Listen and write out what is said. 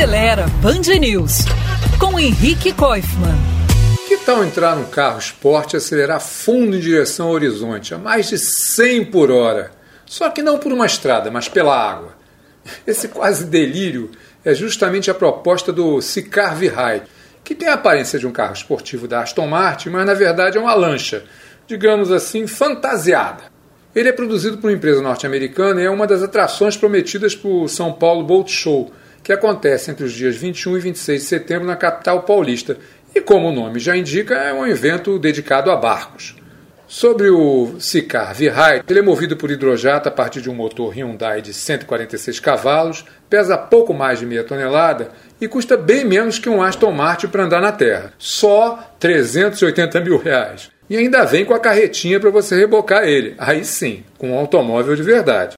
Acelera Band News com Henrique Koifman. Que tal entrar num carro esporte e acelerar fundo em direção ao horizonte a mais de 100 por hora? Só que não por uma estrada, mas pela água. Esse quase delírio é justamente a proposta do Sicar V-Ride, que tem a aparência de um carro esportivo da Aston Martin, mas na verdade é uma lancha, digamos assim, fantasiada. Ele é produzido por uma empresa norte-americana e é uma das atrações prometidas para o São Paulo Boat Show, que acontece entre os dias 21 e 26 de setembro na capital paulista. E como o nome já indica, é um evento dedicado a barcos. Sobre o Sicar V-Ride, ele é movido por hidrojato a partir de um motor Hyundai de 146 cavalos, pesa pouco mais de meia tonelada e custa bem menos que um Aston Martin para andar na terra. Só 380 mil reais. E ainda vem com a carretinha para você rebocar ele. Aí sim, com um automóvel de verdade.